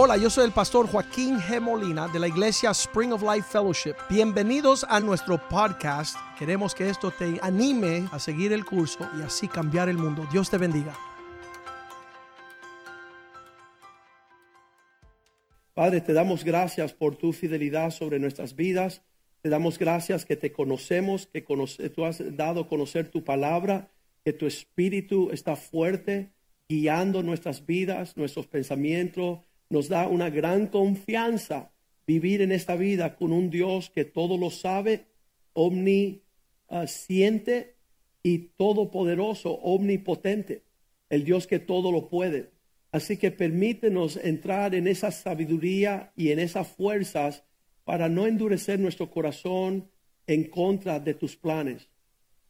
Hola, yo soy el pastor Joaquín G. Molina de la iglesia Spring of Life Fellowship. Bienvenidos a nuestro podcast. Queremos que esto te anime a seguir el curso y así cambiar el mundo. Dios te bendiga. Padre, te damos gracias por tu fidelidad sobre nuestras vidas. Te damos gracias que te conocemos, que conoce, tú has dado a conocer tu palabra, que tu espíritu está fuerte, guiando nuestras vidas, nuestros pensamientos. Nos da una gran confianza vivir en esta vida con un Dios que todo lo sabe, omnisciente y todopoderoso, omnipotente, el Dios que todo lo puede. Así que permítenos entrar en esa sabiduría y en esas fuerzas para no endurecer nuestro corazón en contra de tus planes.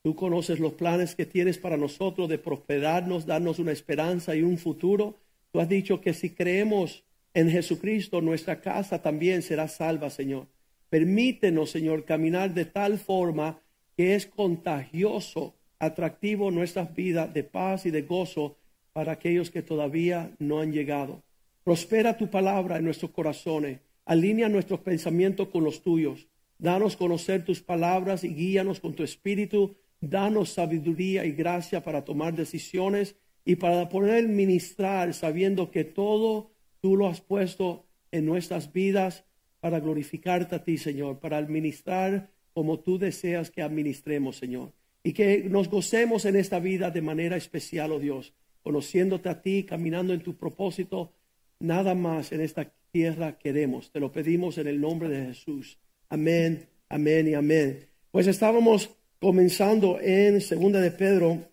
Tú conoces los planes que tienes para nosotros de prosperarnos, darnos una esperanza y un futuro. Tú has dicho que si creemos en Jesucristo, nuestra casa también será salva, Señor. Permítenos, Señor, caminar de tal forma que es contagioso, atractivo nuestras vidas de paz y de gozo para aquellos que todavía no han llegado. Prospera tu palabra en nuestros corazones. Alinea nuestros pensamientos con los tuyos. Danos conocer tus palabras y guíanos con tu espíritu. Danos sabiduría y gracia para tomar decisiones y para poder ministrar sabiendo que todo tú lo has puesto en nuestras vidas para glorificarte a ti, Señor, para administrar como tú deseas que administremos, Señor. Y que nos gocemos en esta vida de manera especial, oh Dios conociéndote a ti, caminando en tu propósito. Nada más en esta tierra queremos. Te lo pedimos en el nombre de Jesús. Amén, amén y amén. Pues estábamos comenzando en Segunda de Pedro,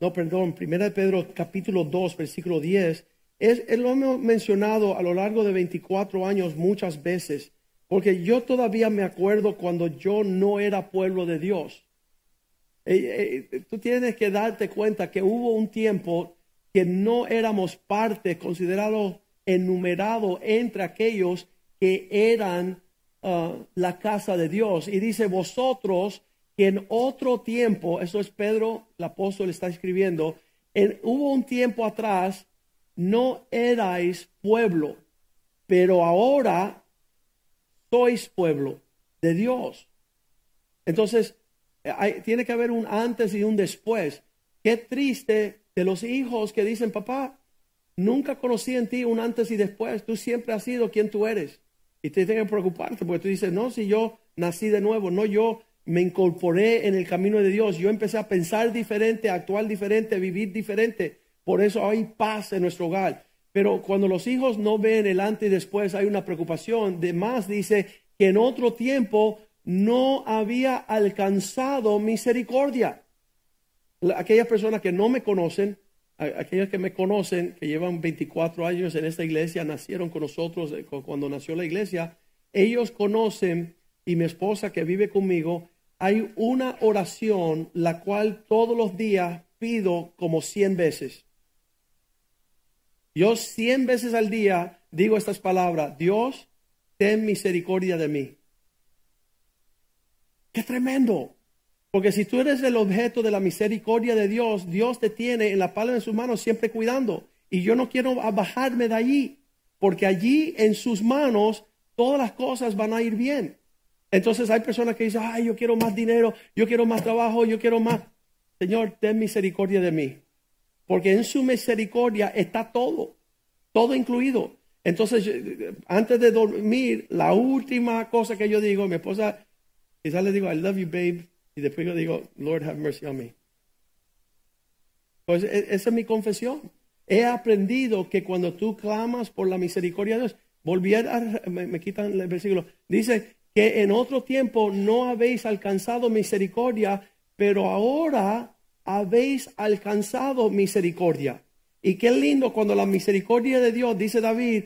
no, perdón, Primera de Pedro capítulo 2, versículo 10. Es, lo hemos mencionado a lo largo de 24 años muchas veces, porque yo todavía me acuerdo cuando yo no era pueblo de Dios. Eh, eh, tú tienes que darte cuenta que hubo un tiempo que no éramos parte, considerado enumerado entre aquellos que eran uh, la casa de Dios. Y dice, vosotros que en otro tiempo, eso es Pedro, el apóstol está escribiendo, en, hubo un tiempo atrás, no erais pueblo, pero ahora sois pueblo de Dios. Entonces, tiene que haber un antes y un después. Qué triste de los hijos que dicen, papá, nunca conocí en ti un antes y después, tú siempre has sido quien tú eres. Y te tienen que preocuparte porque tú dices, no, si yo nací de nuevo, no, yo me incorporé en el camino de Dios, yo empecé a pensar diferente, actuar diferente, vivir diferente. Por eso hay paz en nuestro hogar. Pero cuando los hijos no ven el antes y después, hay una preocupación. De más dice que en otro tiempo no había alcanzado misericordia aquellas personas que no me conocen, aquellas que me conocen, que llevan 24 años en esta iglesia, nacieron con nosotros eh, cuando nació la iglesia, ellos conocen, y mi esposa que vive conmigo, hay una oración la cual todos los días pido como 100 veces. Yo 100 veces al día digo estas palabras, Dios, ten misericordia de mí. ¡Qué tremendo! Porque si tú eres el objeto de la misericordia de Dios, Dios te tiene en la palma de sus manos siempre cuidando. Y yo no quiero bajarme de allí, porque allí en sus manos todas las cosas van a ir bien. Entonces hay personas que dicen, ay, yo quiero más dinero, yo quiero más trabajo, yo quiero más. Señor, ten misericordia de mí. Porque en su misericordia está todo, todo incluido. Entonces, antes de dormir, la última cosa que yo digo, mi esposa, quizás le digo, I love you, babe. Y después yo digo, Lord, have mercy on me. Pues e, esa es mi confesión. He aprendido que cuando tú clamas por la misericordia de Dios, volviera, me, me quitan el versículo, dice que en otro tiempo no habéis alcanzado misericordia, pero ahora habéis alcanzado misericordia. Y qué lindo cuando la misericordia de Dios, dice David,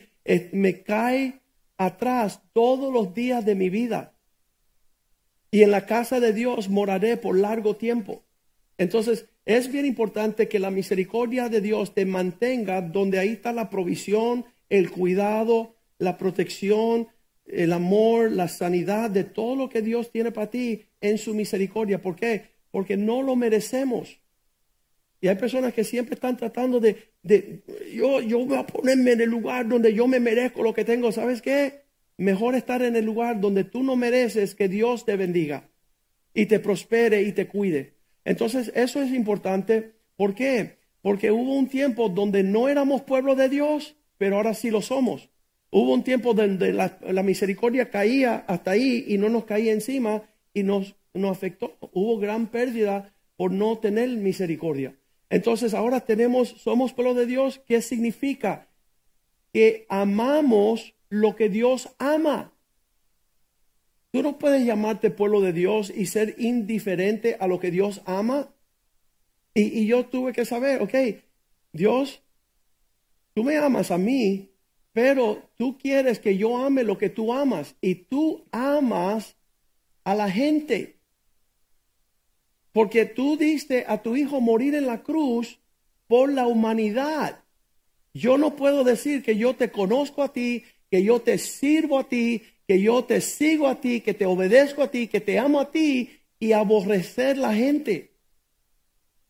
me cae atrás todos los días de mi vida y en la casa de Dios moraré por largo tiempo. Entonces, es bien importante que la misericordia de Dios te mantenga donde ahí está la provisión, el cuidado, la protección, el amor, la sanidad de todo lo que Dios tiene para ti en su misericordia. ¿Por qué? Porque no lo merecemos. Y hay personas que siempre están tratando de de yo, yo voy a ponerme en el lugar donde yo me merezco lo que tengo. ¿Sabes qué? Mejor estar en el lugar donde tú no mereces que Dios te bendiga y te prospere y te cuide. Entonces, eso es importante. ¿Por qué? Porque hubo un tiempo donde no éramos pueblo de Dios, pero ahora sí lo somos. Hubo un tiempo donde la, misericordia caía hasta ahí y no nos caía encima y nos, nos afectó. Hubo gran pérdida por no tener misericordia. Entonces ahora tenemos, somos pueblo de Dios. ¿Qué significa? Que amamos lo que Dios ama. Tú no puedes llamarte pueblo de Dios y ser indiferente a lo que Dios ama. Y, y yo tuve que saber, ok, Dios, tú me amas a mí, pero tú quieres que yo ame lo que tú amas y tú amas a la gente. Porque tú diste a tu hijo morir en la cruz por la humanidad. Yo no puedo decir que yo te conozco a ti, que yo te sirvo a ti, que yo te sigo a ti, que te obedezco a ti, que te amo a ti y aborrecer la gente.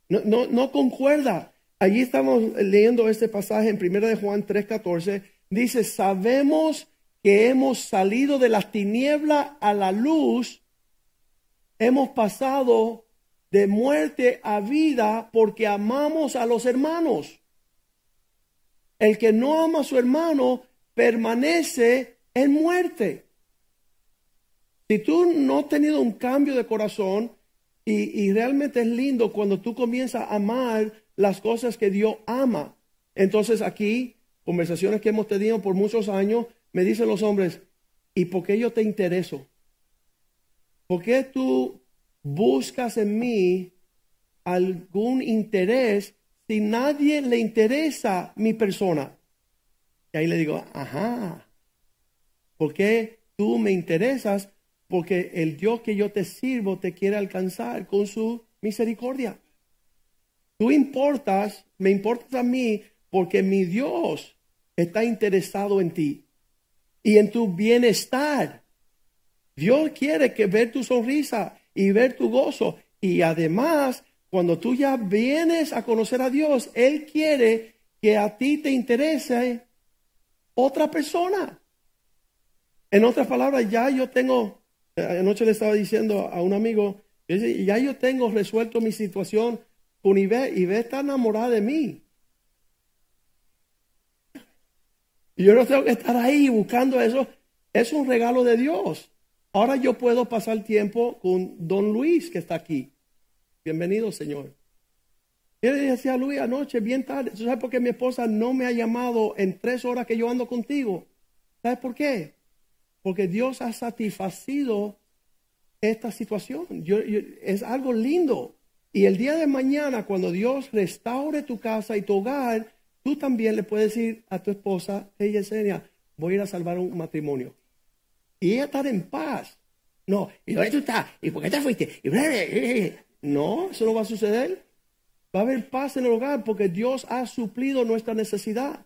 No, no, no concuerda. Allí estamos leyendo este pasaje en 1 de Juan 3:14 dice, sabemos que hemos salido de las tinieblas a la luz, hemos pasado de muerte a vida porque amamos a los hermanos. El que no ama a su hermano permanece en muerte. Si tú no has tenido un cambio de corazón y, y, realmente es lindo cuando tú comienzas a amar las cosas que Dios ama, entonces aquí conversaciones que hemos tenido por muchos años, me dicen los hombres, ¿y por qué yo te intereso? ¿Por qué tú buscas en mí algún interés si nadie le interesa mi persona? Y ahí le digo, ajá, ¿por qué tú me interesas? Porque el Dios que yo te sirvo te quiere alcanzar con su misericordia. Tú importas, me importas a mí porque mi Dios está interesado en ti y en tu bienestar. Dios quiere que ver tu sonrisa y ver tu gozo. Y además, cuando tú ya vienes a conocer a Dios, Él quiere que a ti te interese otra persona. En otras palabras, ya yo tengo, anoche le estaba diciendo a un amigo, ya yo tengo resuelto mi situación con Ibe, Ibe está enamorada de mí. Y yo no tengo que estar ahí buscando eso. Es un regalo de Dios. Ahora yo puedo pasar tiempo con don Luis que está aquí. Bienvenido, Señor. Yo le decía a Luis anoche, bien tarde. ¿Tú sabes por qué mi esposa no me ha llamado en tres horas que yo ando contigo? ¿Sabes por qué? Porque Dios ha satisfacido esta situación. es algo lindo. Y el día de mañana, cuando Dios restaure tu casa y tu hogar, Tú también le puedes decir a tu esposa, ella enseña, voy a ir a salvar un matrimonio. Y ella estar en paz. No, ¿y dónde tú estás? ¿Y por qué te fuiste? No, eso no va a suceder. Va a haber paz en el hogar porque Dios ha suplido nuestra necesidad.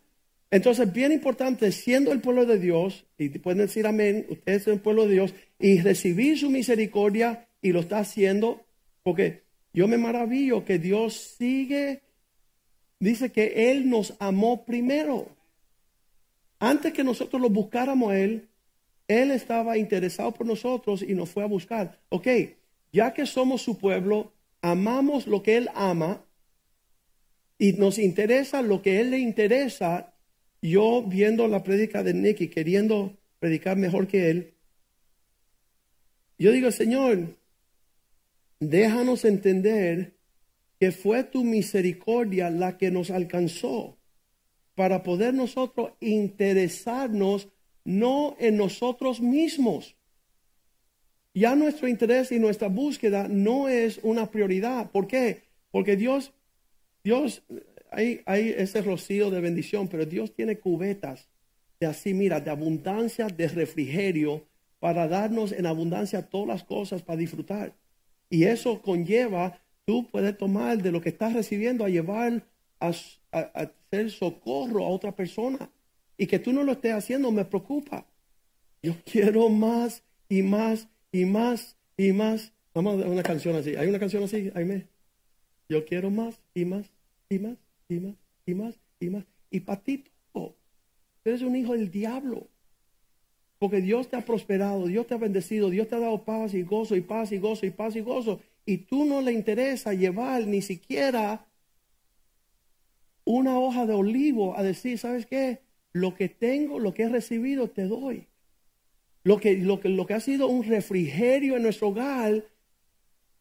Entonces, bien importante, siendo el pueblo de Dios, y pueden decir amén, ustedes son el pueblo de Dios, y recibir su misericordia, y lo está haciendo, porque yo me maravillo que Dios sigue dice que Él nos amó primero. Antes que nosotros lo buscáramos a Él, Él estaba interesado por nosotros y nos fue a buscar. Ok, ya que somos su pueblo, amamos lo que Él ama y nos interesa lo que Él le interesa. Yo viendo la prédica de Nicky, queriendo predicar mejor que Él, yo digo, Señor, déjanos entender que fue tu misericordia la que nos alcanzó para poder nosotros interesarnos no en nosotros mismos. Ya nuestro interés y nuestra búsqueda no es una prioridad. ¿Por qué? Porque Dios, Dios, hay, ese rocío de bendición, pero Dios tiene cubetas de así, mira, de abundancia, de refrigerio, para darnos en abundancia todas las cosas para disfrutar. Y eso conlleva tú puedes tomar de lo que estás recibiendo a llevar a, hacer socorro a otra persona. Y que tú no lo estés haciendo me preocupa. Yo quiero más y más y más y más. Vamos a una canción así. ¿Hay una canción así? me Yo quiero más y más y más y más y más y más. Y para ti, todo. eres un hijo del diablo. Porque Dios te ha prosperado, Dios te ha bendecido, Dios te ha dado paz y gozo y paz y gozo y paz y gozo. Y tú no le interesa llevar ni siquiera una hoja de olivo a decir, ¿sabes qué? Lo que tengo, lo que he recibido, te doy. Lo que, lo que, lo que ha sido un refrigerio en nuestro hogar,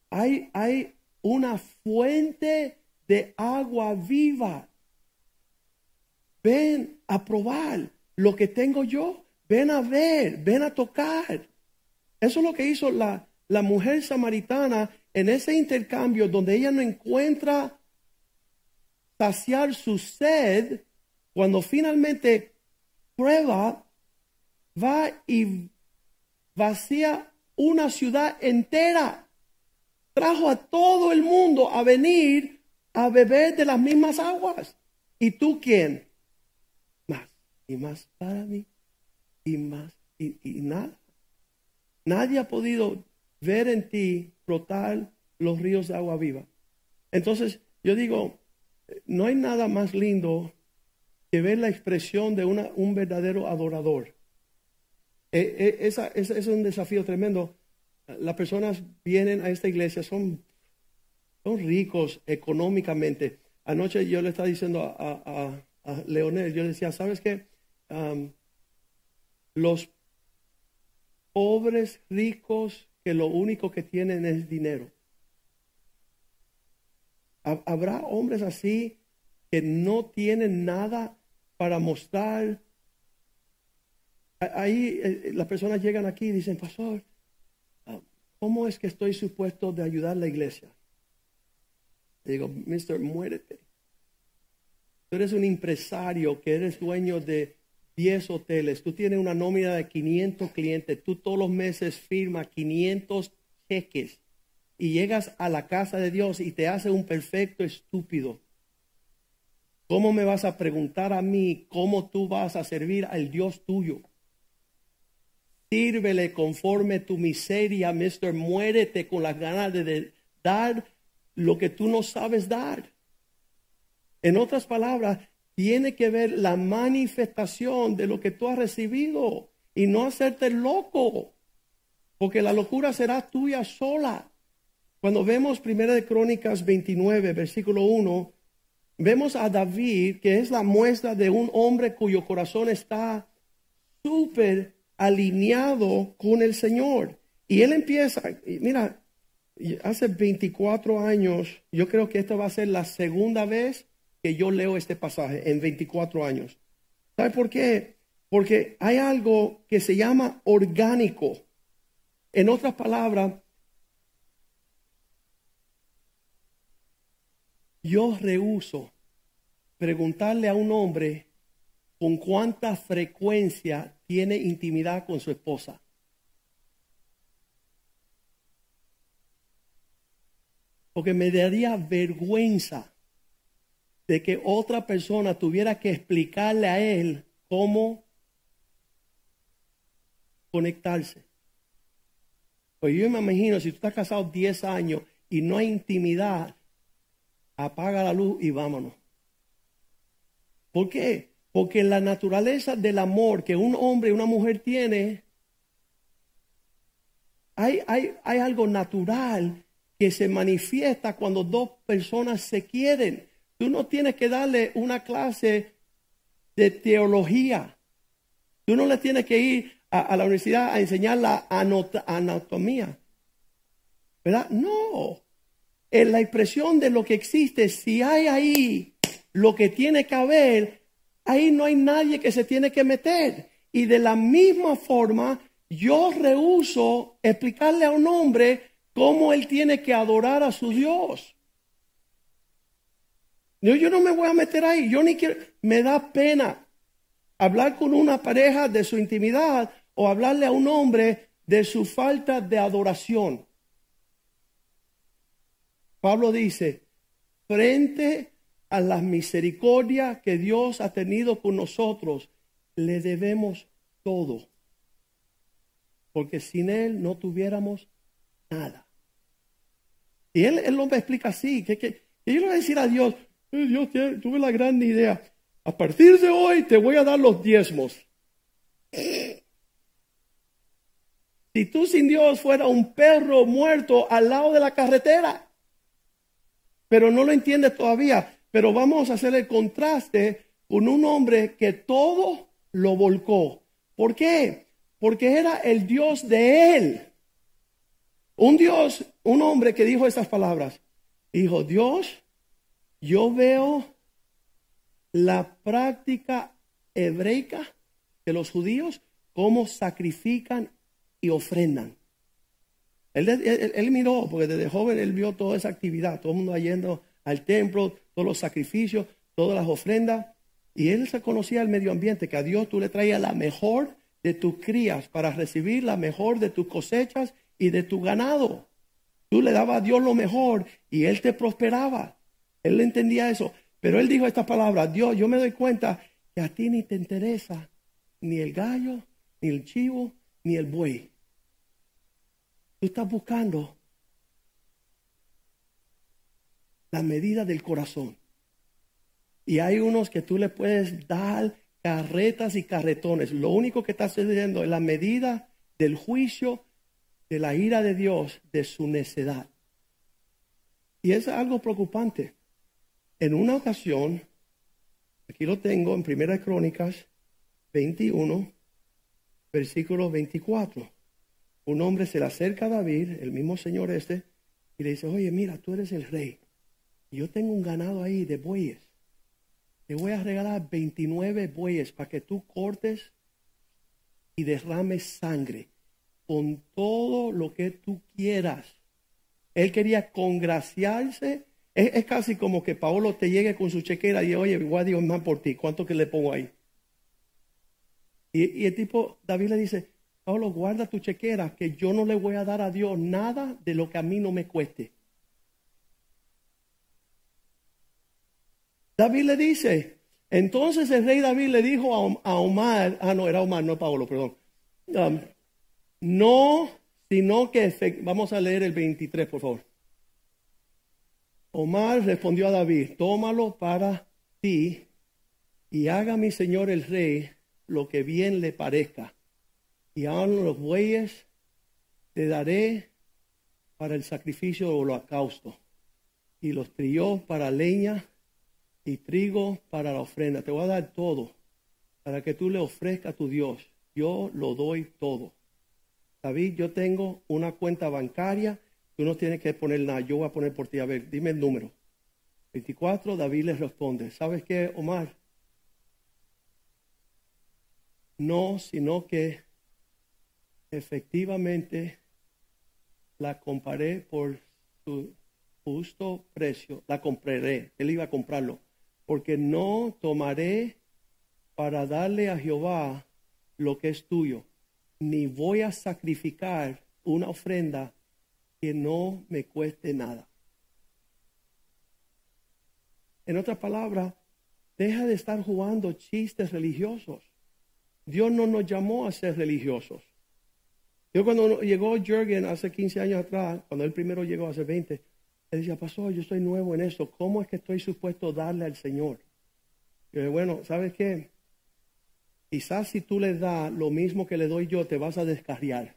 hay, hay una fuente de agua viva. Ven a probar lo que tengo yo. Ven a ver, ven a tocar. Eso es lo que hizo la, la mujer samaritana en ese intercambio donde ella no encuentra saciar su sed, cuando finalmente prueba, va y vacía una ciudad entera. Trajo a todo el mundo a venir a beber de las mismas aguas. ¿Y tú quién? Más y más para mí y más y, nada. Nadie ha podido ver en ti brotar los ríos de agua viva. Entonces, yo digo, no hay nada más lindo que ver la expresión de una, un verdadero adorador. Eh, eh, esa, es un desafío tremendo. Las personas vienen a esta iglesia, son, son ricos económicamente. Anoche yo le estaba diciendo a, a, Leonel, yo decía, ¿sabes qué? los pobres ricos que lo único que tienen es dinero. Habrá hombres así que no tienen nada para mostrar. Ahí eh, las personas llegan aquí y dicen, pastor, ah, ¿cómo es que estoy supuesto de ayudar a la iglesia? digo, mister, muérete. Tú eres un empresario que eres dueño de 10 hoteles, tú tienes una nómina de 500 clientes, tú todos los meses firmas 500 cheques y llegas a la casa de Dios y te hace un perfecto estúpido. ¿Cómo me vas a preguntar a mí cómo tú vas a servir al Dios tuyo? Sírvele conforme tu miseria, mister. Muérete con las ganas de dar lo que tú no sabes dar. En otras palabras, tiene que ver la manifestación de lo que tú has recibido y no hacerte loco, porque la locura será tuya sola. Cuando vemos Primera de Crónicas 29, versículo 1, vemos a David, que es la muestra de un hombre cuyo corazón está súper alineado con el Señor. Y él empieza, mira, hace 24 años, yo creo que esta va a ser la segunda vez que yo leo este pasaje en 24 años. ¿Sabe por qué? Porque hay algo que se llama orgánico. En otras palabras, yo rehuso preguntarle a un hombre con cuánta frecuencia tiene intimidad con su esposa. Porque me daría vergüenza de que otra persona tuviera que explicarle a él cómo conectarse. Pues yo me imagino, si tú estás casado 10 años y no hay intimidad, apaga la luz y vámonos. ¿Por qué? Porque la naturaleza del amor que un hombre y una mujer tiene, hay, hay, hay algo natural que se manifiesta cuando dos personas se quieren. Tú no tienes que darle una clase de teología. Tú no le tienes que ir a, la universidad a enseñar la anatomía. ¿Verdad? No. En la expresión de lo que existe, si hay ahí lo que tiene que haber, ahí no hay nadie que se tiene que meter. Y de la misma forma, yo rehuso explicarle a un hombre cómo él tiene que adorar a su Dios. Yo, yo no me voy a meter ahí, yo ni quiero, me da pena hablar con una pareja de su intimidad o hablarle a un hombre de su falta de adoración. Pablo dice, frente a la misericordia que Dios ha tenido con nosotros, le debemos todo. Porque sin Él no tuviéramos nada. Y Él, él lo explica así, que, que, yo le voy a decir a Dios, Dios tuve la gran idea. a partir de hoy te voy a dar los diezmos. Si tú sin Dios fuera un perro muerto al lado de la carretera, pero no lo entiendes todavía, pero vamos a hacer el contraste con un hombre que todo lo volcó. ¿Por qué? Porque era el Dios de él. Un Dios, un hombre que dijo estas palabras. Dijo, Dios, yo veo la práctica hebreica de los judíos, cómo sacrifican y ofrendan. Él, miró, porque desde joven él vio toda esa actividad, todo el mundo yendo al templo, todos los sacrificios, todas las ofrendas. Y él se conocía el medio ambiente, que a Dios tú le traías la mejor de tus crías para recibir la mejor de tus cosechas y de tu ganado. Tú le dabas a Dios lo mejor y Él te prosperaba. Él entendía eso. Pero Él dijo estas palabras, Dios, yo me doy cuenta que a ti ni te interesa ni el gallo, ni el chivo, ni el buey. Estás buscando la medida del corazón. Y hay unos que tú le puedes dar carretas y carretones. Lo único que está sucediendo es la medida del juicio de la ira de Dios, de su necedad. Y es algo preocupante. En una ocasión, aquí lo tengo en Primera Crónicas 21, versículo 24. Un hombre se le acerca a David, el mismo señor este, y le dice, oye, mira, tú eres el rey. Yo tengo un ganado ahí de bueyes. Te voy a regalar 29 bueyes para que tú cortes y derrames sangre con todo lo que tú quieras. Él quería congraciarse. Es, casi como que Paolo te llegue con su chequera y oye, a Dios más por ti. ¿Cuánto que le pongo ahí? Y, y el tipo, David le dice, Pablo, guarda tu chequera, que yo no le voy a dar a Dios nada de lo que a mí no me cueste. David le dice, entonces el rey David le dijo a, Omar, ah, no, era Omar, no Pablo, perdón. Um, no, sino que, vamos a leer el 23, por favor. Omar respondió a David, tómalo para ti y haga mi señor el rey lo que bien le parezca. Y aún los bueyes te daré para el sacrificio de holocausto y los trillos para leña y trigo para la ofrenda. Te voy a dar todo para que tú le ofrezcas a tu Dios. Yo lo doy todo. David, yo tengo una cuenta bancaria, tú no tienes que poner nada, yo voy a poner por ti. A ver, dime el número. 24, David le responde, ¿sabes qué, Omar? No, sino que efectivamente la comparé por su justo precio, la compraré, él iba a comprarlo, porque no tomaré para darle a Jehová lo que es tuyo ni voy a sacrificar una ofrenda que no me cueste nada. En otras palabras, deja de estar jugando chistes religiosos. Dios no nos llamó a ser religiosos. Yo cuando llegó Jürgen hace 15 años atrás, cuando él primero llegó hace 20, él decía, pastor, yo estoy nuevo en esto, ¿cómo es que estoy supuesto darle al Señor? Yo dije, bueno, ¿sabes qué? Quizás si tú le das lo mismo que le doy yo, te vas a descarriar.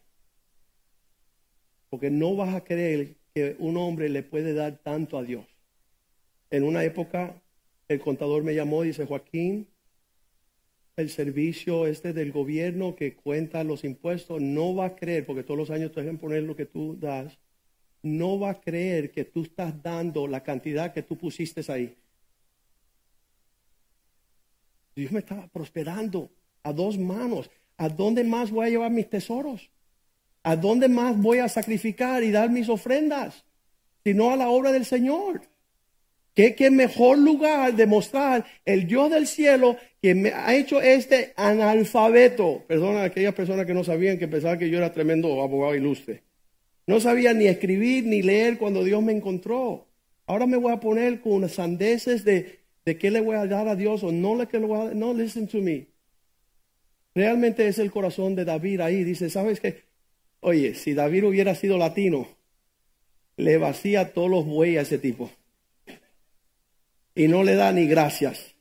Porque no vas a creer que un hombre le puede dar tanto a Dios. En una época, el contador me llamó y dice, Joaquín, el servicio este del gobierno que cuenta los impuestos no va a creer, porque todos los años te dejan poner lo que tú das, no va a creer que tú estás dando la cantidad que tú pusiste ahí. Dios me estaba prosperando a dos manos. ¿A dónde más voy a llevar mis tesoros? ¿A dónde más voy a sacrificar y dar mis ofrendas? Sino a la obra del Señor. ¿Qué, mejor lugar de mostrar el Dios del cielo que me ha hecho este analfabeto? Perdona a aquellas personas que no sabían que pensaban que yo era tremendo abogado ilustre. No sabía ni escribir ni leer cuando Dios me encontró. Ahora me voy a poner con sandeces de, de qué le voy a dar a Dios o no le que le voy a. No, listen to me. Realmente es el corazón de David ahí. Dice, ¿sabes qué? Oye, si David hubiera sido latino, le vacía todos los bueyes a ese tipo. Y no le da ni gracias.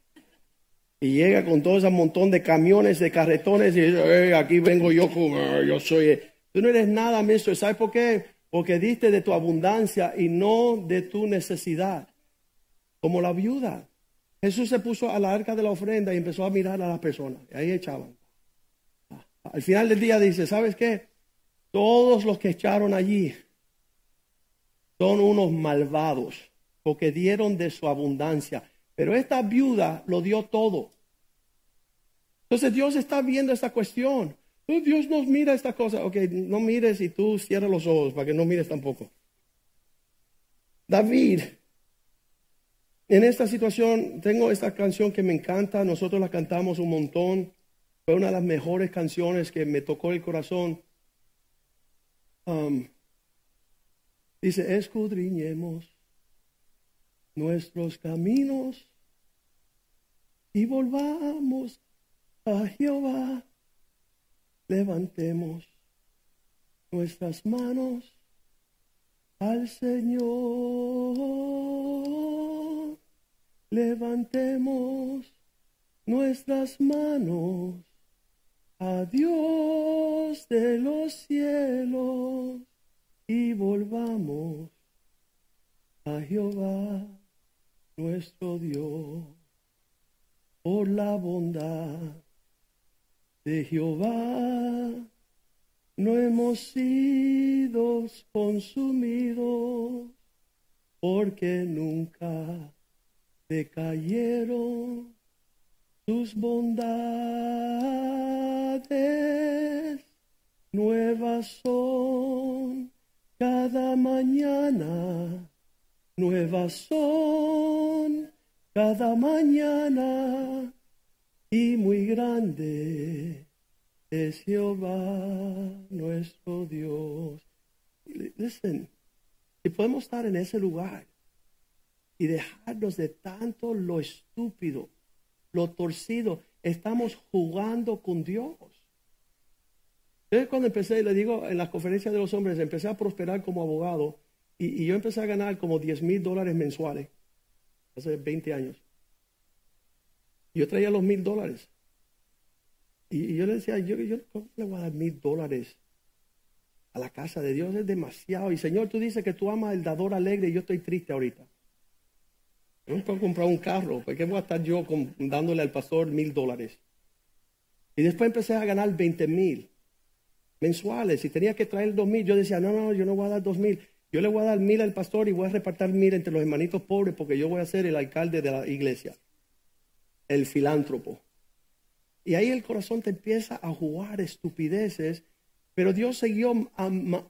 Y llega con todo ese montón de camiones, de carretones y dice, "Eh, aquí vengo yo, eh, yo soy... Tú no eres nada, maestro. ¿Sabes por qué? Porque diste de tu abundancia y no de tu necesidad. Como la viuda. Jesús se puso a la arca de la ofrenda y empezó a mirar a las personas. Y ahí echaban. Al final del día dice, ¿sabes qué? Todos los que echaron allí son unos malvados porque dieron de su abundancia. Pero esta viuda lo dio todo. Entonces Dios está viendo esta cuestión. Dios nos mira esta cosa. Ok, no mires y tú cierra los ojos para que no mires tampoco. David, en esta situación, tengo esta canción que me encanta. Nosotros la cantamos un montón. Fue una de las mejores canciones que me tocó el corazón. Um, dice, escudriñemos nuestros caminos y volvamos a Jehová. Levantemos nuestras manos al Señor. Levantemos nuestras manos a Dios de los cielos y volvamos a Jehová nuestro Dios por la bondad de Jehová. No hemos sido consumidos porque nunca decayeron tus bondades. Nuevas son cada mañana nuevas son cada mañana y muy grande es Jehová nuestro Dios. Listen, si podemos estar en ese lugar y dejarnos de tanto lo estúpido, lo torcido, estamos jugando con Dios. Yo cuando empecé, le digo, en las conferencias de los hombres, empecé a prosperar como abogado y, yo empecé a ganar como 10 mil dólares mensuales hace 20 años. Yo traía los mil dólares. Y, yo le decía, yo, yo ¿cómo le voy a dar mil dólares a la casa de Dios? Es demasiado. Y Señor, tú dices que tú amas el dador alegre y yo estoy triste ahorita. No puedo comprar un carro. ¿Por qué voy a estar yo dándole al pastor mil dólares? Y después empecé a ganar 20 mil mensuales. Y tenía que traer dos mil. Yo decía, no, no, yo no voy a dar dos mil. Yo le voy a dar mil al pastor y voy a repartir mil entre los hermanitos pobres porque yo voy a ser el alcalde de la iglesia. El filántropo. Y ahí el corazón te empieza a jugar estupideces, pero Dios siguió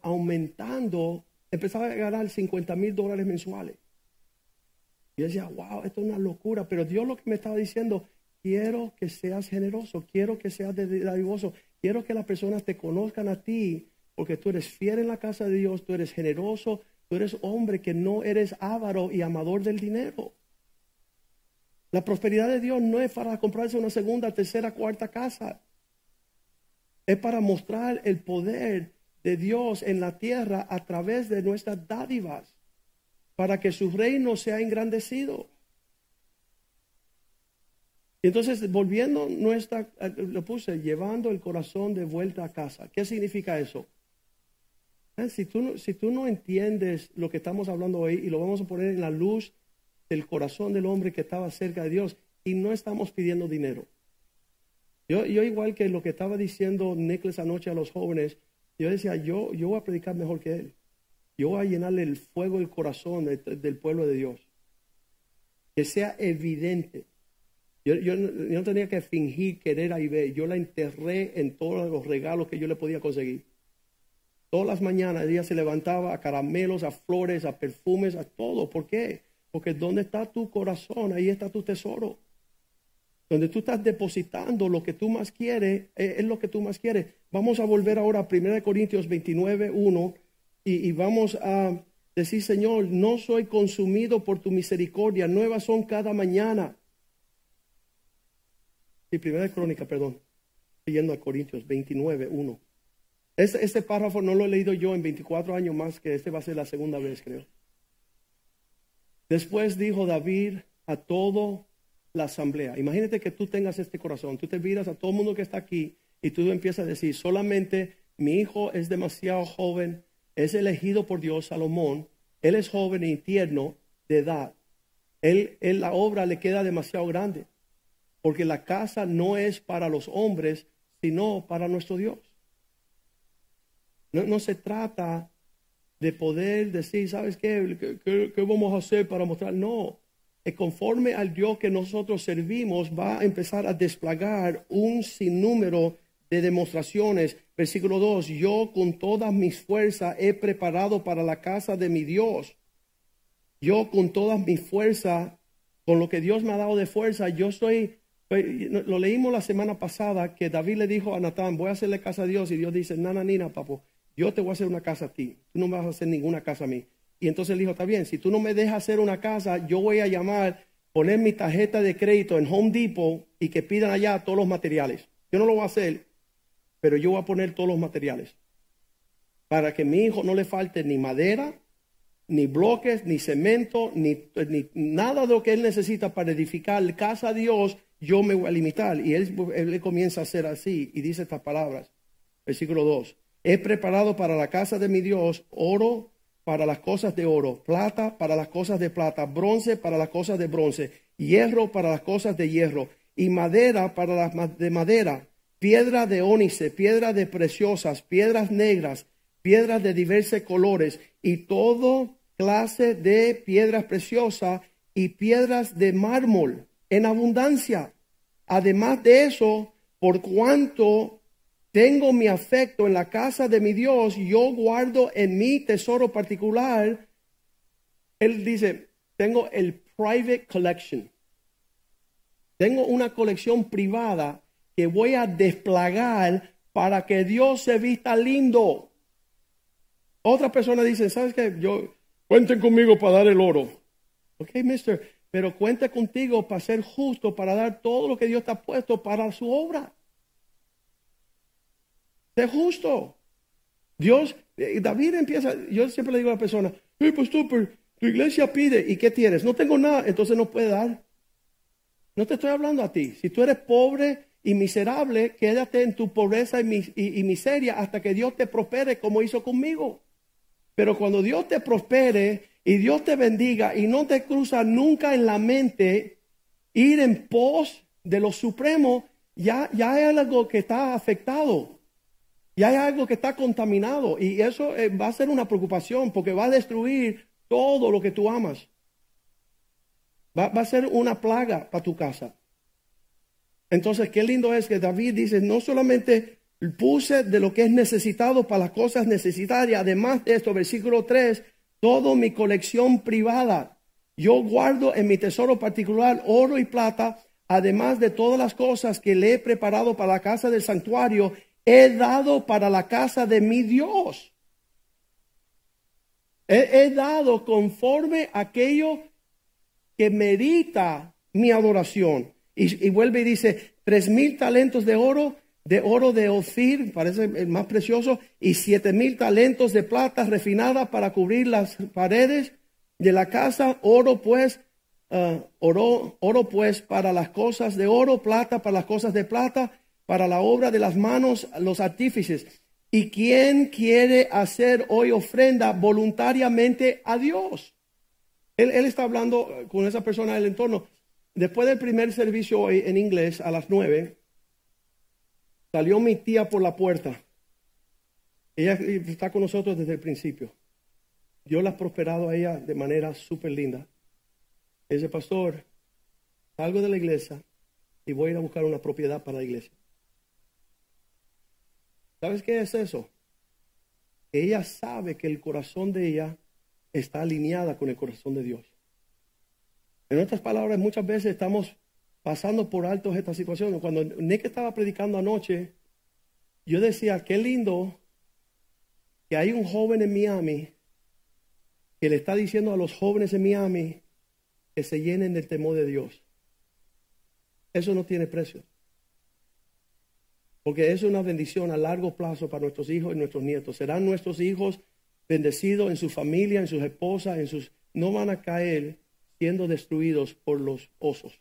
aumentando, empezaba a ganar 50 mil dólares mensuales. Y yo decía, wow, esto es una locura, pero Dios lo que me estaba diciendo, quiero que seas generoso, quiero que seas dadivoso, quiero que las personas te conozcan a ti, porque tú eres fiel en la casa de Dios, tú eres generoso, tú eres hombre que no eres avaro y amador del dinero. La prosperidad de Dios no es para comprarse una segunda, tercera, cuarta casa. Es para mostrar el poder de Dios en la tierra a través de nuestras dádivas, para que su reino sea engrandecido. Y entonces, volviendo nuestra, eh, lo puse, llevando el corazón de vuelta a casa. ¿Qué significa eso? Eh, Si tú, no- si tú no entiendes lo que estamos hablando hoy y lo vamos a poner en la luz del corazón del hombre que estaba cerca de Dios y no estamos pidiendo dinero. Yo, yo igual que lo que estaba diciendo Nicholas anoche a los jóvenes, yo decía, yo, yo voy a predicar mejor que él. Yo voy a llenarle el fuego del corazón de- del pueblo de Dios. Que sea evidente. Yo, yo yo no tenía que fingir querer a Ibe. Yo la enterré en todos los regalos que yo le podía conseguir. Todas las mañanas ella se levantaba a caramelos, a flores, a perfumes, a todo. ¿Por qué? Porque donde está tu corazón, ahí está tu tesoro. Donde tú estás depositando lo que tú más quieres, eh, es lo que tú más quieres. Vamos a volver ahora a 1 Corintios 29, 1 y, vamos a decir, Señor, no soy consumido por tu misericordia, nuevas son cada mañana. Y primera crónica, perdón, yendo a Corintios 29, 1. Este, párrafo no lo he leído yo en 24 años más, que este va a ser la segunda vez, creo. Después dijo David a todo la asamblea. Imagínate que tú tengas este corazón, tú te miras a todo el mundo que está aquí y tú empiezas a decir, solamente mi hijo es demasiado joven, es elegido por Dios, Salomón, él es joven y tierno de edad. Él, él, la obra le queda demasiado grande, porque la casa no es para los hombres, sino para nuestro Dios. No, se trata de poder decir, ¿sabes qué? ¿Qué, vamos a hacer para mostrar? No, conforme al Dios que nosotros servimos, va a empezar a desplegar un sinnúmero de demostraciones. Versículo 2, yo con todas mis fuerzas he preparado para la casa de mi Dios. Yo con todas mis fuerzas, con lo que Dios me ha dado de fuerza, yo estoy, lo leímos la semana pasada, que David le dijo a Natán, voy a hacerle casa a Dios, y Dios dice, nana, nina, papo, yo te voy a hacer una casa a ti, tú no vas a hacer ninguna casa a mí. Y entonces él dijo, está bien, si tú no me dejas hacer una casa, yo voy a llamar, poner mi tarjeta de crédito en Home Depot y que pidan allá todos los materiales. Yo no lo voy a hacer, pero yo voy a poner todos los materiales. Para que mi hijo no le falte ni madera, ni bloques, ni cemento, ni, nada de lo que él necesita para edificar casa a Dios, yo me voy a limitar. Y él, él comienza a hacer así y dice estas palabras. Versículo 2. He preparado para la casa de mi Dios oro, para las cosas de oro, plata para las cosas de plata, bronce para las cosas de bronce, hierro para las cosas de hierro, y madera para las de madera, piedra de ónice, piedra de preciosas, piedras negras, piedras de diversos colores, y todo clase de piedras preciosas y piedras de mármol en abundancia. Además de eso, por cuanto tengo mi afecto en la casa de mi Dios, yo guardo en mi tesoro particular. Él dice, tengo el private collection. Tengo una colección privada que voy a desplegar para que Dios se vista lindo. Otra persona dice, ¿sabes qué? Yo, cuenten conmigo para dar el oro. Ok, mister, pero cuente contigo para ser justo, para dar todo lo que Dios te ha puesto para su obra justo. Dios, eh, David empieza, yo siempre le digo a la persona, hey, pues tú, tu iglesia pide, ¿y qué tienes? No tengo nada, entonces no puede dar. No te estoy hablando a ti. Si tú eres pobre y miserable, quédate en tu pobreza y, miseria hasta que Dios te prospere como hizo conmigo. Pero cuando Dios te prospere y Dios te bendiga y no te cruza nunca en la mente ir en pos de lo supremo, ya, ya hay algo que está afectado. Y hay algo que está contaminado y eso eh, va a ser una preocupación porque va a destruir todo lo que tú amas. Va, a ser una plaga para tu casa. Entonces, qué lindo es que David dice, no solamente puse de lo que es necesitado para las cosas necesarias, además de esto, versículo 3, toda mi colección privada. Yo guardo en mi tesoro particular oro y plata, además de todas las cosas que le he preparado para la casa del santuario he dado para la casa de mi Dios. He, dado conforme aquello que merita mi adoración. Y, vuelve y dice, tres mil talentos de oro, de oro de Ofir, parece el más precioso, y siete mil talentos de plata refinada para cubrir las paredes de la casa, oro pues, uh, oro, oro pues para las cosas de oro, plata para las cosas de plata, para la obra de las manos los artífices. ¿Y quién quiere hacer hoy ofrenda voluntariamente a Dios? Él, está hablando con esa persona del entorno. Después del primer servicio hoy en inglés a las nueve, salió mi tía por la puerta. Ella está con nosotros desde el principio. Dios la ha prosperado a ella de manera súper linda. Ese pastor, salgo de la iglesia y voy a ir a buscar una propiedad para la iglesia. ¿Sabes qué es eso? Ella sabe que el corazón de ella está alineada con el corazón de Dios. En otras palabras, muchas veces estamos pasando por alto esta situación. Cuando Nick estaba predicando anoche, yo decía, qué lindo que hay un joven en Miami que le está diciendo a los jóvenes en Miami que se llenen del temor de Dios. Eso no tiene precio. Porque es una bendición a largo plazo para nuestros hijos y nuestros nietos. Serán nuestros hijos bendecidos en su familia, en sus esposas, en sus... No van a caer siendo destruidos por los osos.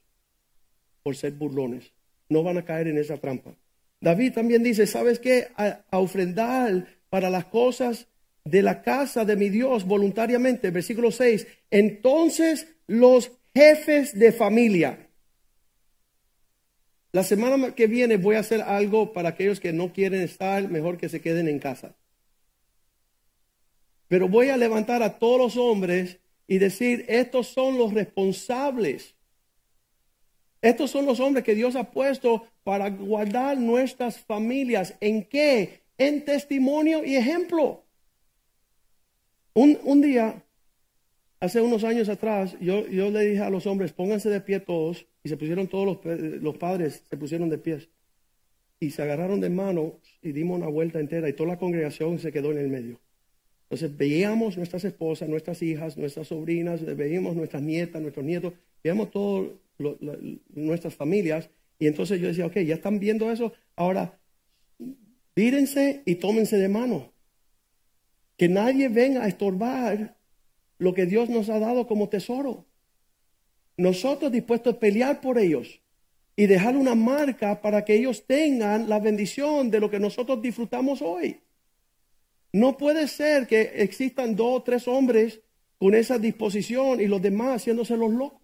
por ser burlones. No van a caer en esa trampa. David también dice, ¿sabes qué? A, ofrendar para las cosas de la casa de mi Dios voluntariamente. Versículo 6. Entonces los jefes de familia. La semana que viene voy a hacer algo para aquellos que no quieren estar, mejor que se queden en casa. Pero voy a levantar a todos los hombres y decir, estos son los responsables. Estos son los hombres que Dios ha puesto para guardar nuestras familias. ¿En qué? En testimonio y ejemplo. Un, un día, hace unos años atrás, yo, yo, le dije a los hombres, pónganse de pie todos, y se pusieron todos los, los padres, se pusieron de pie, y se agarraron de mano y dimos una vuelta entera, y toda la congregación se quedó en el medio. Entonces veíamos nuestras esposas, nuestras hijas, nuestras sobrinas, veíamos nuestras nietas, nuestros nietos, veíamos todas nuestras familias, y entonces yo decía, ok, ya están viendo eso, ahora vírense y tómense de mano. Que nadie venga a estorbar lo que Dios nos ha dado como tesoro. Nosotros dispuestos a pelear por ellos y dejar una marca para que ellos tengan la bendición de lo que nosotros disfrutamos hoy. No puede ser que existan dos o tres hombres con esa disposición y los demás haciéndose los locos.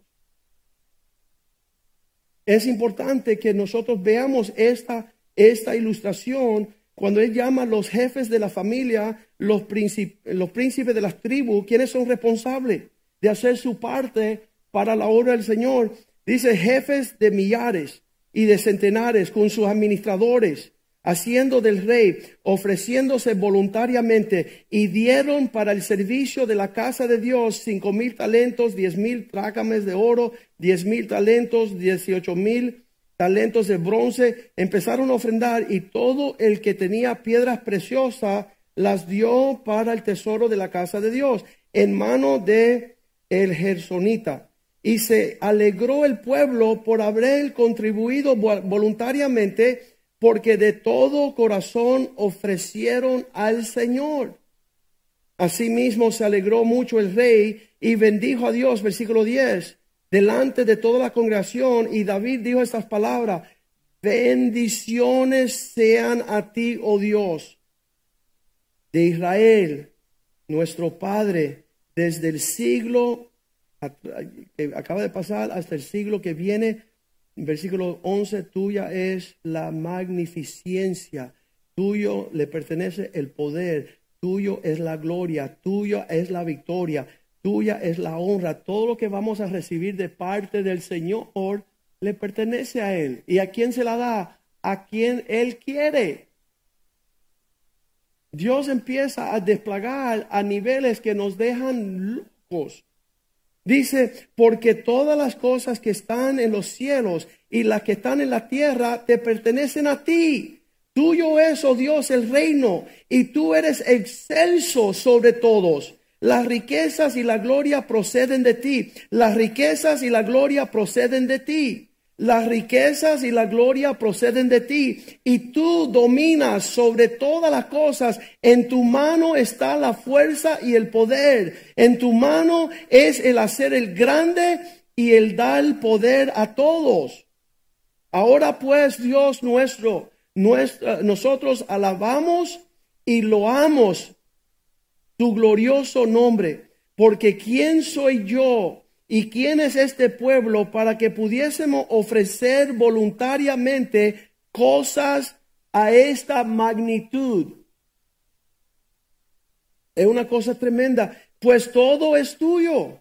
Es importante que nosotros veamos esta, esta ilustración cuando él llama a los jefes de la familia, los, príncipes de las tribus, quienes son responsables de hacer su parte para la obra del Señor. Dice jefes de millares y de centenares con sus administradores, haciendo del rey, ofreciéndose voluntariamente, y dieron para el servicio de la casa de Dios cinco mil talentos, diez mil trácames de oro, diez mil talentos, dieciocho mil talentos de bronce, empezaron a ofrendar y todo el que tenía piedras preciosas las dio para el tesoro de la casa de Dios en mano de el Gersonita. Y se alegró el pueblo por haber contribuido voluntariamente porque de todo corazón ofrecieron al Señor. Asimismo se alegró mucho el rey y bendijo a Dios, versículo 10 delante de toda la congregación y David dijo estas palabras, bendiciones sean a ti, oh Dios, de Israel, nuestro Padre, desde el siglo que acaba de pasar hasta el siglo que viene. Versículo 11, tuya es la magnificencia, tuyo le pertenece el poder, tuyo es la gloria, tuyo es la victoria Tuya es la honra. Todo lo que vamos a recibir de parte del Señor le pertenece a Él. ¿Y a quién se la da? A quien Él quiere. Dios empieza a desplegar a niveles que nos dejan locos. Dice, porque todas las cosas que están en los cielos y las que están en la tierra te pertenecen a ti. Tuyo es, oh Dios, el reino, y tú eres excelso sobre todos. Las riquezas y la gloria proceden de ti. Las riquezas y la gloria proceden de ti. Las riquezas y la gloria proceden de ti. Y tú dominas sobre todas las cosas. En tu mano está la fuerza y el poder. En tu mano es el hacer el grande y el dar poder a todos. Ahora pues, Dios nuestro, nuestra, nosotros alabamos y loamos tu glorioso nombre, porque ¿quién soy yo y quién es este pueblo para que pudiésemos ofrecer voluntariamente cosas a esta magnitud? Es una cosa tremenda, pues todo es tuyo.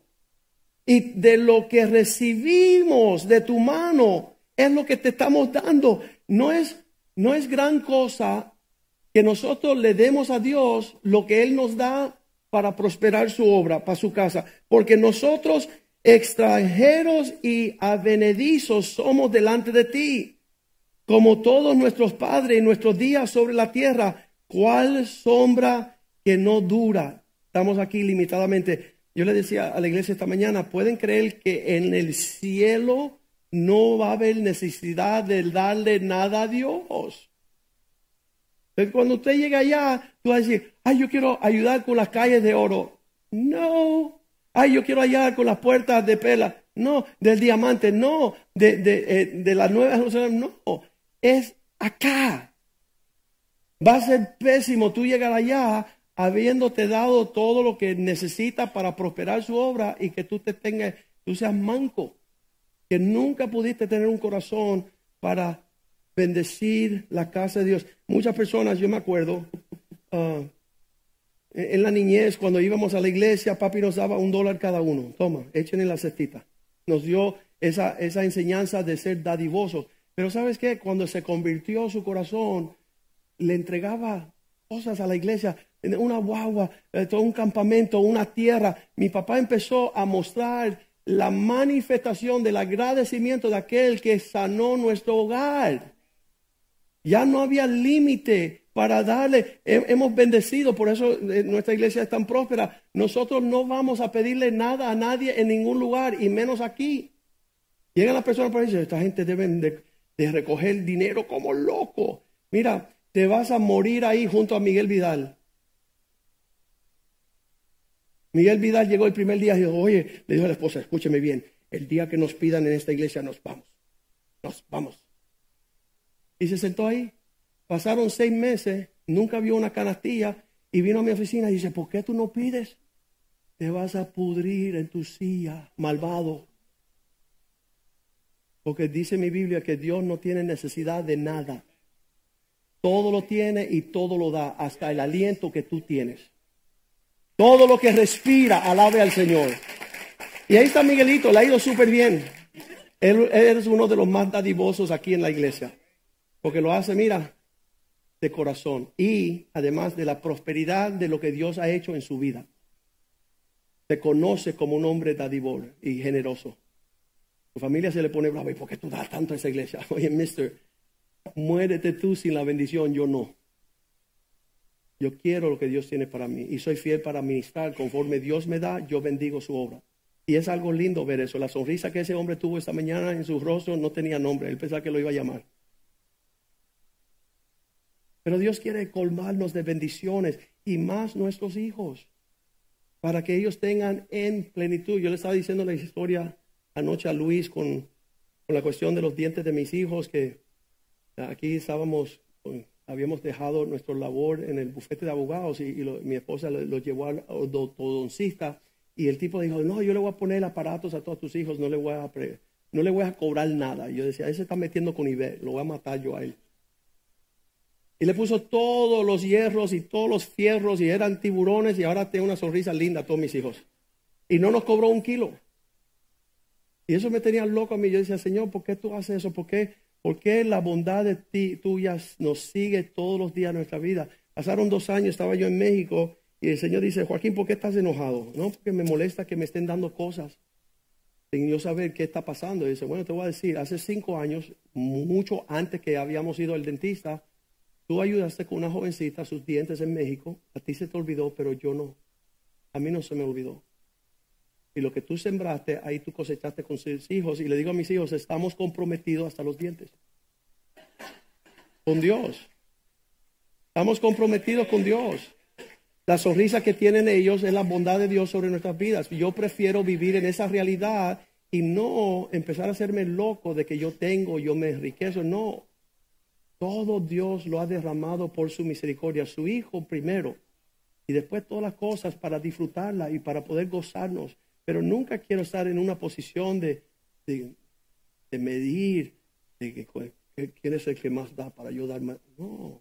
Y de lo que recibimos de tu mano es lo que te estamos dando. No es, no es gran cosa que nosotros le demos a Dios lo que Él nos da para prosperar su obra, para su casa. Porque nosotros, extranjeros y avenedizos, somos delante de ti. Como todos nuestros padres y nuestros días sobre la tierra, ¿cuál sombra que no dura? Estamos aquí limitadamente. Yo le decía a la iglesia esta mañana, ¿pueden creer que en el cielo no va a haber necesidad de darle nada a Dios? cuando usted llega allá, tú vas a decir, ay, yo quiero ayudar con las calles de oro. No. Ay, yo quiero ayudar con las puertas de pela. no, del diamante, no, de, de, eh, de la nueva Jerusalén, no, es acá. Va a ser pésimo tú llegar allá habiéndote dado todo lo que necesitas para prosperar su obra y que tú te tengas, tú seas manco, que nunca pudiste tener un corazón para bendecir la casa de Dios. Muchas personas, yo me acuerdo, ah, en la niñez, cuando íbamos a la iglesia, papi nos daba un dólar cada uno. Toma, echen en la cestita. Nos dio esa, esa enseñanza de ser dadivoso. Pero ¿sabes qué? Cuando se convirtió su corazón, le entregaba cosas a la iglesia, una guagua, eh, todo un campamento, una tierra. Mi papá empezó a mostrar la manifestación del agradecimiento de aquel que sanó nuestro hogar. Ya no había límite para darle, hemos bendecido, por eso eh, nuestra iglesia es tan próspera. Nosotros no vamos a pedirle nada a nadie en ningún lugar y menos aquí. Llegan las personas para decir, esta gente debe de, recoger dinero como loco. Mira, te vas a morir ahí junto a Miguel Vidal. Miguel Vidal llegó el primer día y dijo, oye, le dijo a la esposa, escúcheme bien, el día que nos pidan en esta iglesia nos vamos, nos vamos. Y se sentó ahí. Pasaron seis meses, nunca vio una canastilla y vino a mi oficina y dice, ¿por qué tú no pides? Te vas a pudrir en tu silla, malvado. Porque dice mi Biblia que Dios no tiene necesidad de nada. Todo lo tiene y todo lo da, hasta el aliento que tú tienes. Todo lo que respira, alabe al Señor. Y ahí está Miguelito, le ha ido súper bien. Él, es uno de los más dadivosos aquí en la iglesia. Porque lo hace, mira, de corazón y además de la prosperidad de lo que Dios ha hecho en su vida. Se conoce como un hombre dadivo y generoso. Su familia se le pone bravo. ¿Y por qué tú das tanto a esa iglesia? Oye, mister, muérete tú sin la bendición, yo no. Yo quiero lo que Dios tiene para mí y soy fiel para ministrar. Conforme Dios me da, yo bendigo su obra. Y es algo lindo ver eso. La sonrisa que ese hombre tuvo esta mañana en su rostro no tenía nombre. Él pensaba que lo iba a llamar. Pero Dios quiere colmarnos de bendiciones y más nuestros hijos para que ellos tengan en plenitud. Yo le estaba diciendo la historia anoche a Luis con, la cuestión de los dientes de mis hijos, que aquí estábamos, habíamos dejado nuestra labor en el bufete de abogados y, mi esposa lo, llevó al ortodoncista y el tipo dijo, no, yo le voy a poner aparatos a todos tus hijos, no le voy a, no le voy a cobrar nada. Y yo decía, ese está metiendo con Iber, lo voy a matar yo a él. Y le puso todos los hierros y todos los fierros y eran tiburones y ahora tiene una sonrisa linda a todos mis hijos. Y no nos cobró un kilo. Y eso me tenía loco a mí. Yo decía, Señor, ¿por qué tú haces eso? ¿Por qué, ¿Por qué la bondad de ti, tuya nos sigue todos los días de nuestra vida? Pasaron dos años, estaba yo en México y el Señor dice, Joaquín, ¿por qué estás enojado? No, porque me molesta que me estén dando cosas sin yo saber qué está pasando. Y dice, bueno, te voy a decir, hace cinco años, mucho antes que habíamos ido al dentista, Tú ayudaste con una jovencita sus dientes en México, a ti se te olvidó, pero yo no. A mí no se me olvidó. Y lo que tú sembraste, ahí tú cosechaste con sus hijos. Y le digo a mis hijos, estamos comprometidos hasta los dientes. Con Dios. Estamos comprometidos con Dios. La sonrisa que tienen ellos es la bondad de Dios sobre nuestras vidas. Yo prefiero vivir en esa realidad y no empezar a hacerme loco de que yo tengo, yo me enriquezo. No, todo Dios lo ha derramado por su misericordia, su Hijo primero, y después todas las cosas para disfrutarla y para poder gozarnos. Pero nunca quiero estar en una posición de, de, medir de que, quién es el que más da para ayudar más. No,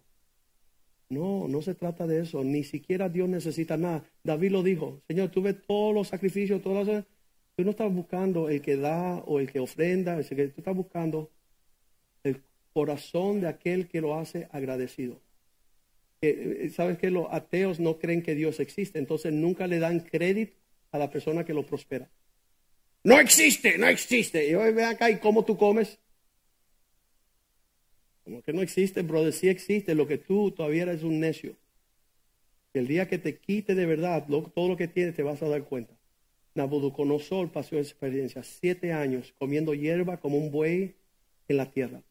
no, no se trata de eso. Ni siquiera Dios necesita nada. David lo dijo, Señor, tú ves todos los sacrificios, todas las... Tú no estás buscando el que da o el que ofrenda, tú estás buscando el corazón de aquel que lo hace agradecido. Eh, ¿Sabes que Los ateos no creen que Dios existe, entonces nunca le dan crédito a la persona que lo prospera. No existe, no existe. Y hoy ve acá y cómo tú comes. Como que no existe, brother, sí existe. Lo que tú todavía eres un necio. El día que te quite de verdad todo lo que tienes, te vas a dar cuenta. Nabucodonosor pasó esa experiencia, siete años comiendo hierba como un buey en la tierra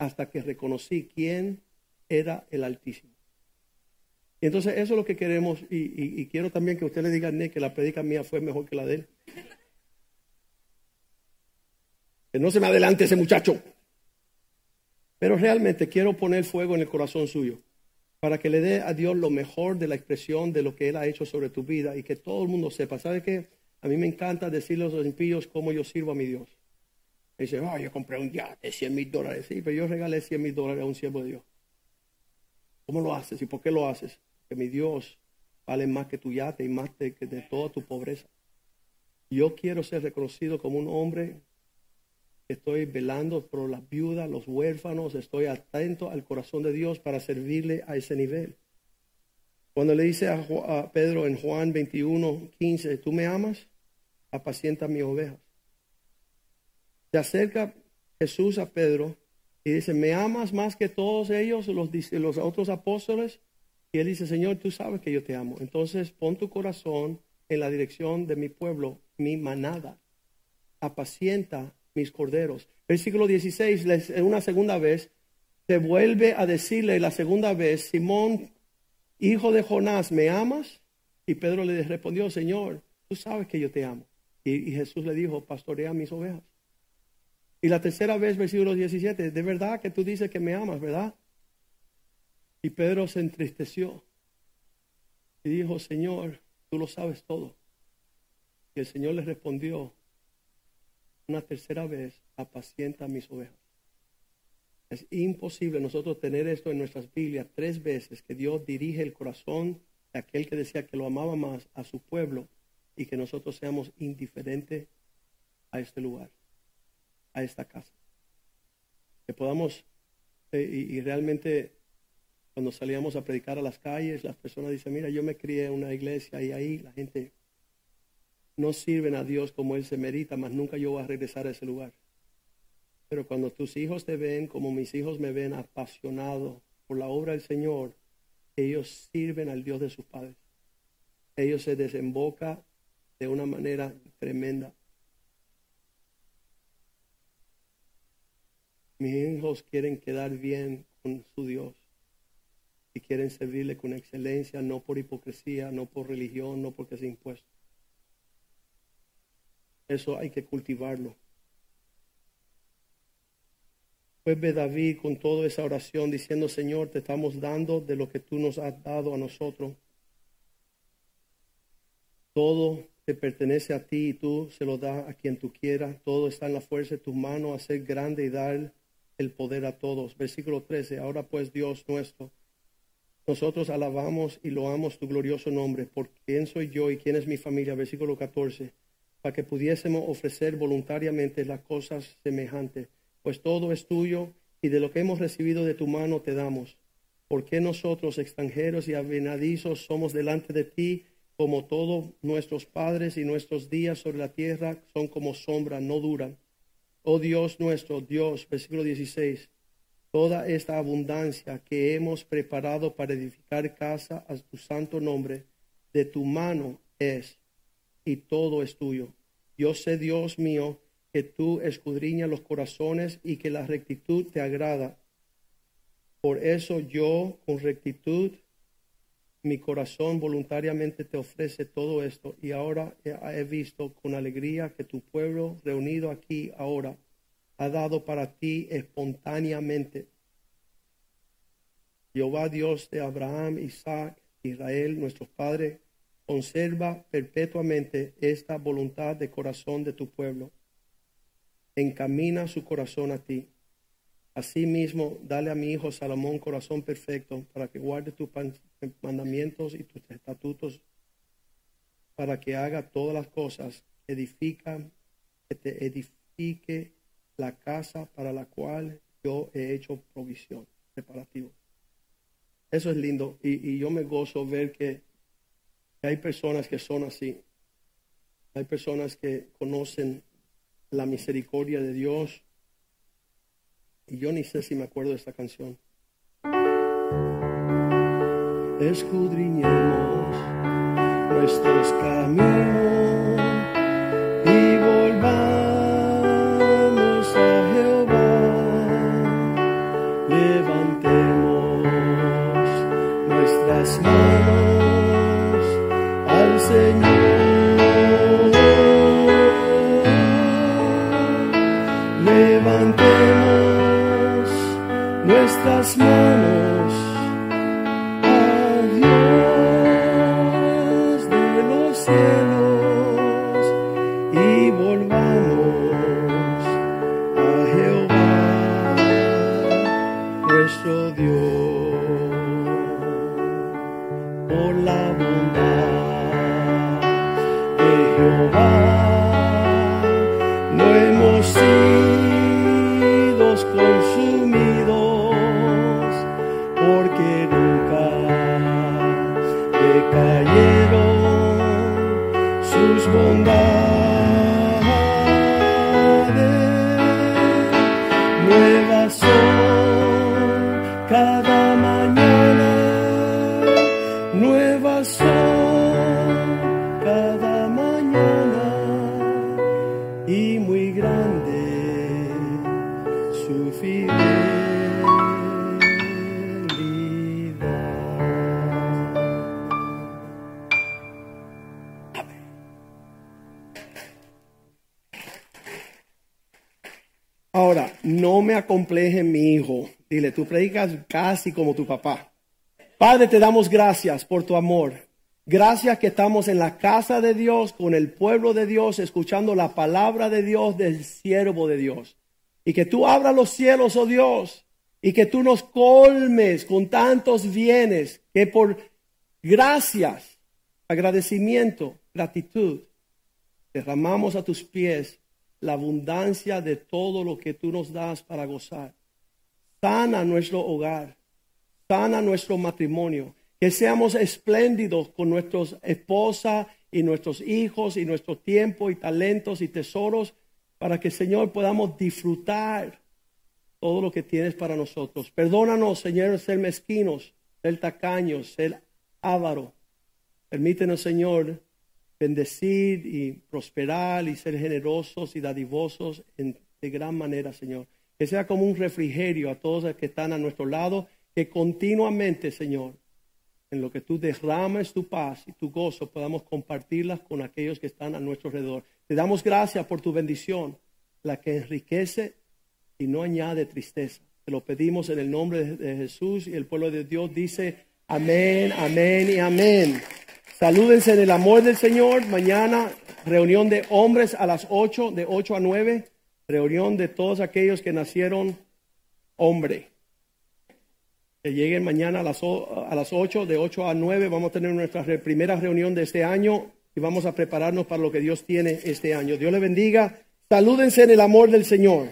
hasta que reconocí quién era el Altísimo. Y entonces eso es lo que queremos y, quiero también que usted le diga que la predica mía fue mejor que la de él. Que no se me adelante ese muchacho. Pero realmente quiero poner fuego en el corazón suyo para que le dé a Dios lo mejor de la expresión de lo que Él ha hecho sobre tu vida y que todo el mundo sepa. ¿Sabe qué? A mí me encanta decirle a los impíos cómo yo sirvo a mi Dios. Dice, oh, yo compré un yate de 100 mil dólares. Sí, pero yo regalé 100 mil dólares a un siervo de Dios. ¿Cómo lo haces y por qué lo haces? Que mi Dios vale más que tu yate y más que de toda tu pobreza. Yo quiero ser reconocido como un hombre estoy velando por las viudas, los huérfanos, estoy atento al corazón de Dios para servirle a ese nivel. Cuando le dice a, Pedro en Juan 21, 15, ¿tú me amas? Apacienta mis ovejas. Se acerca Jesús a Pedro y dice, ¿me amas más que todos ellos, los, otros apóstoles? Y él dice, Señor, tú sabes que yo te amo. Entonces pon tu corazón en la dirección de mi pueblo, mi manada. Apacienta mis corderos. Versículo 16, una segunda vez, se vuelve a decirle la segunda vez, Simón, hijo de Jonás, ¿me amas? Y Pedro le respondió, Señor, tú sabes que yo te amo. Y, Jesús le dijo, pastorea mis ovejas. Y la tercera vez, versículo 17, de verdad que tú dices que me amas, ¿verdad? Y Pedro se entristeció y dijo, Señor, tú lo sabes todo. Y el Señor le respondió, una tercera vez, apacienta mis ovejas. Es imposible nosotros tener esto en nuestras Biblias tres veces, que Dios dirige el corazón de aquel que decía que lo amaba más a su pueblo y que nosotros seamos indiferentes a este lugar, a esta casa. Que podamos, eh, y, realmente cuando salíamos a predicar a las calles, las personas dicen, mira, yo me crié en una iglesia y ahí la gente no sirven a Dios como Él se merita, mas nunca yo voy a regresar a ese lugar. Pero cuando tus hijos te ven como mis hijos me ven apasionado por la obra del Señor, ellos sirven al Dios de sus padres. Ellos se desemboca de una manera tremenda. Mis hijos quieren quedar bien con su Dios y quieren servirle con excelencia, no por hipocresía, no por religión, no porque es impuesto. Eso hay que cultivarlo. Pues David con toda esa oración diciendo, Señor, te estamos dando de lo que tú nos has dado a nosotros. Todo te pertenece a ti y tú se lo das a quien tú quieras. Todo está en la fuerza de tus manos, hacer grande y dar el poder a todos. Versículo 13. Ahora pues Dios nuestro, nosotros alabamos y loamos tu glorioso nombre. ¿Por quién soy yo y quién es mi familia? Versículo 14 para que pudiésemos ofrecer voluntariamente las cosas semejantes, pues todo es tuyo y de lo que hemos recibido de tu mano te damos. Porque nosotros, extranjeros y avenadizos, somos delante de ti como todos nuestros padres y nuestros días sobre la tierra son como sombra, no duran? Oh Dios nuestro, Dios, versículo 16, toda esta abundancia que hemos preparado para edificar casa a tu santo nombre, de tu mano es y todo es tuyo. Yo sé, Dios mío, que tú escudriñas los corazones y que la rectitud te agrada. Por eso yo, con rectitud, mi corazón voluntariamente te ofrece todo esto y ahora he visto con alegría que tu pueblo reunido aquí ahora ha dado para ti espontáneamente. Jehová Dios de Abraham, Isaac, Israel, nuestros padres, Conserva perpetuamente esta voluntad de corazón de tu pueblo. Encamina su corazón a ti. Asimismo, dale a mi hijo Salomón corazón perfecto para que guarde tus mandamientos y tus estatutos, para que haga todas las cosas, edifica, que te edifique la casa para la cual yo he hecho provisión, preparativo. Eso es lindo y, y yo me gozo ver que hay personas que son así. Hay personas que conocen la misericordia de Dios. Y yo ni sé si me acuerdo de esta canción. Escudriñemos nuestros caminos y volvamos a Jehová. Levantemos nuestras manos. Señor. nuestras manos. Tú predicas casi como tu papá. Padre, te damos gracias por tu amor. Gracias que estamos en la casa de Dios, con el pueblo de Dios, escuchando la palabra de Dios del siervo de Dios. Y que tú abras los cielos, oh Dios, y que tú nos colmes con tantos bienes, que por gracias, agradecimiento, gratitud, derramamos a tus pies la abundancia de todo lo que tú nos das para gozar. Sana nuestro hogar, sana nuestro matrimonio, que seamos espléndidos con nuestras esposas y nuestros hijos y nuestro tiempo y talentos y tesoros para que, Señor, podamos disfrutar todo lo que tienes para nosotros. Perdónanos, Señor, ser mezquinos, ser tacaños, ser avaro. Permítenos, Señor, bendecir y prosperar y ser generosos y dadivosos en, de gran manera, Señor. Que sea como un refrigerio a todos los que están a nuestro lado, que continuamente, Señor, en lo que tú derrames tu paz y tu gozo, podamos compartirlas con aquellos que están a nuestro alrededor. Te damos gracias por tu bendición, la que enriquece y no añade tristeza. Te lo pedimos en el nombre de, Jesús y el pueblo de Dios dice amén, amén y amén. Salúdense en el amor del Señor. Mañana reunión de hombres a las 8, de 8 a 9. Reunión de todos aquellos que nacieron hombre. Que lleguen mañana a las, a las 8, de 8 a 9. Vamos a tener nuestra primera reunión de este año y vamos a prepararnos para lo que Dios tiene este año. Dios le bendiga. Salúdense en el amor del Señor.